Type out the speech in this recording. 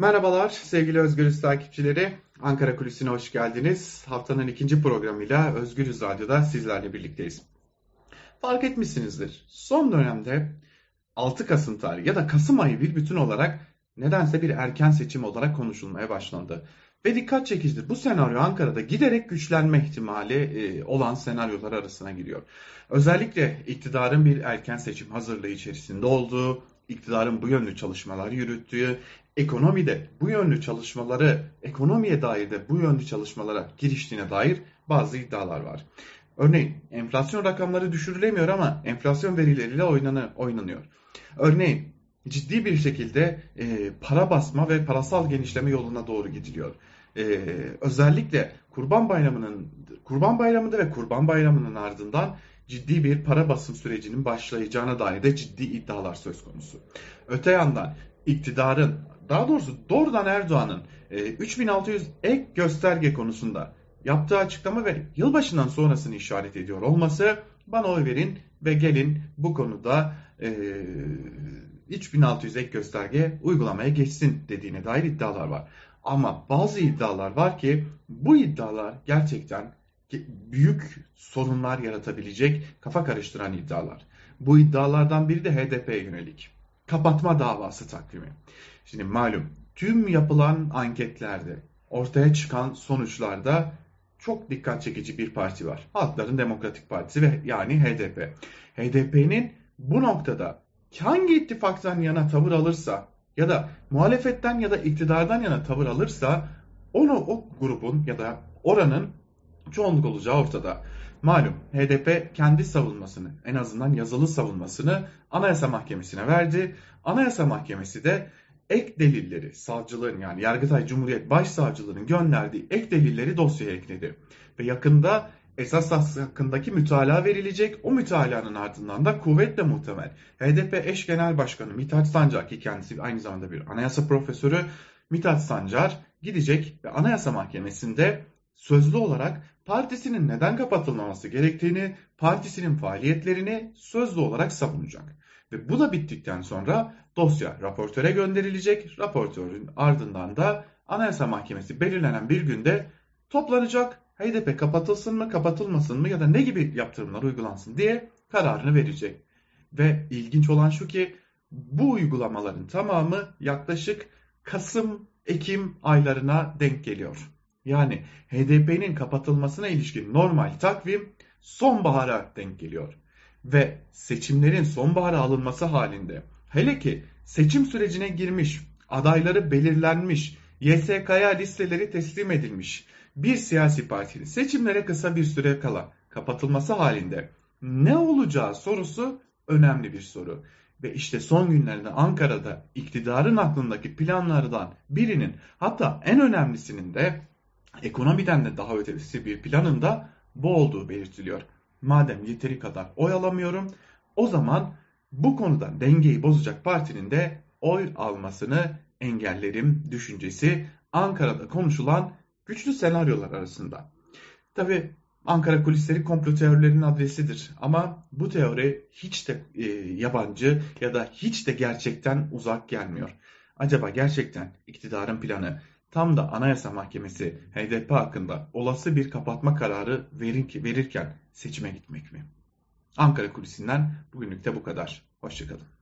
Merhabalar sevgili Özgürüz takipçileri. Ankara Kulisi'ne hoş geldiniz. Haftanın ikinci programıyla Özgürüz Radyo'da sizlerle birlikteyiz. Fark etmişsinizdir. Son dönemde 6 Kasım tarihi ya da Kasım ayı bir bütün olarak nedense bir erken seçim olarak konuşulmaya başlandı. Ve dikkat çekicidir. Bu senaryo Ankara'da giderek güçlenme ihtimali e, olan senaryolar arasına giriyor. Özellikle iktidarın bir erken seçim hazırlığı içerisinde olduğu, iktidarın bu yönlü çalışmalar yürüttüğü, ekonomide bu yönlü çalışmaları, ekonomiye dair de bu yönlü çalışmalara giriştiğine dair bazı iddialar var. Örneğin enflasyon rakamları düşürülemiyor ama enflasyon verileriyle oynanıyor. Örneğin ciddi bir şekilde e, para basma ve parasal genişleme yoluna doğru gidiliyor. E, özellikle Kurban Bayramı'nın Kurban Bayramı'nda ve Kurban Bayramı'nın ardından ciddi bir para basım sürecinin başlayacağına dair de ciddi iddialar söz konusu. Öte yandan iktidarın daha doğrusu doğrudan Erdoğan'ın e, 3600 ek gösterge konusunda yaptığı açıklama ve yılbaşından sonrasını işaret ediyor olması bana oy verin ve gelin bu konuda e, 3600 ek gösterge uygulamaya geçsin dediğine dair iddialar var. Ama bazı iddialar var ki bu iddialar gerçekten büyük sorunlar yaratabilecek kafa karıştıran iddialar. Bu iddialardan biri de HDP'ye yönelik. Kapatma davası takvimi. Şimdi malum tüm yapılan anketlerde ortaya çıkan sonuçlarda çok dikkat çekici bir parti var. Halkların Demokratik Partisi ve yani HDP. HDP'nin bu noktada hangi ittifaktan yana tavır alırsa ya da muhalefetten ya da iktidardan yana tavır alırsa onu o grubun ya da oranın çoğunluk olacağı ortada. Malum HDP kendi savunmasını en azından yazılı savunmasını Anayasa Mahkemesi'ne verdi. Anayasa Mahkemesi de ek delilleri savcılığın yani Yargıtay Cumhuriyet Başsavcılığının gönderdiği ek delilleri dosyaya ekledi. Ve yakında esas hakkındaki mütalaa verilecek. O mütalaanın ardından da kuvvetle muhtemel HDP eş genel başkanı Mithat Sancar ki kendisi aynı zamanda bir anayasa profesörü Mithat Sancar gidecek ve anayasa mahkemesinde sözlü olarak partisinin neden kapatılmaması gerektiğini, partisinin faaliyetlerini sözlü olarak savunacak. Ve bu da bittikten sonra dosya raportöre gönderilecek. Raportörün ardından da Anayasa Mahkemesi belirlenen bir günde toplanacak. HDP kapatılsın mı, kapatılmasın mı ya da ne gibi yaptırımlar uygulansın diye kararını verecek. Ve ilginç olan şu ki bu uygulamaların tamamı yaklaşık Kasım, Ekim aylarına denk geliyor. Yani HDP'nin kapatılmasına ilişkin normal takvim sonbahara denk geliyor. Ve seçimlerin sonbahara alınması halinde hele ki seçim sürecine girmiş, adayları belirlenmiş, YSK'ya listeleri teslim edilmiş bir siyasi partinin seçimlere kısa bir süre kala kapatılması halinde ne olacağı sorusu önemli bir soru. Ve işte son günlerde Ankara'da iktidarın aklındaki planlardan birinin hatta en önemlisinin de ekonomiden de daha ötesi bir planında bu olduğu belirtiliyor. Madem yeteri kadar oy alamıyorum o zaman bu konuda dengeyi bozacak partinin de oy almasını engellerim düşüncesi Ankara'da konuşulan güçlü senaryolar arasında. Tabi Ankara kulisleri komplo teorilerinin adresidir ama bu teori hiç de e, yabancı ya da hiç de gerçekten uzak gelmiyor. Acaba gerçekten iktidarın planı tam da Anayasa Mahkemesi HDP hakkında olası bir kapatma kararı verirken seçime gitmek mi? Ankara Kulisi'nden bugünlük de bu kadar. Hoşçakalın.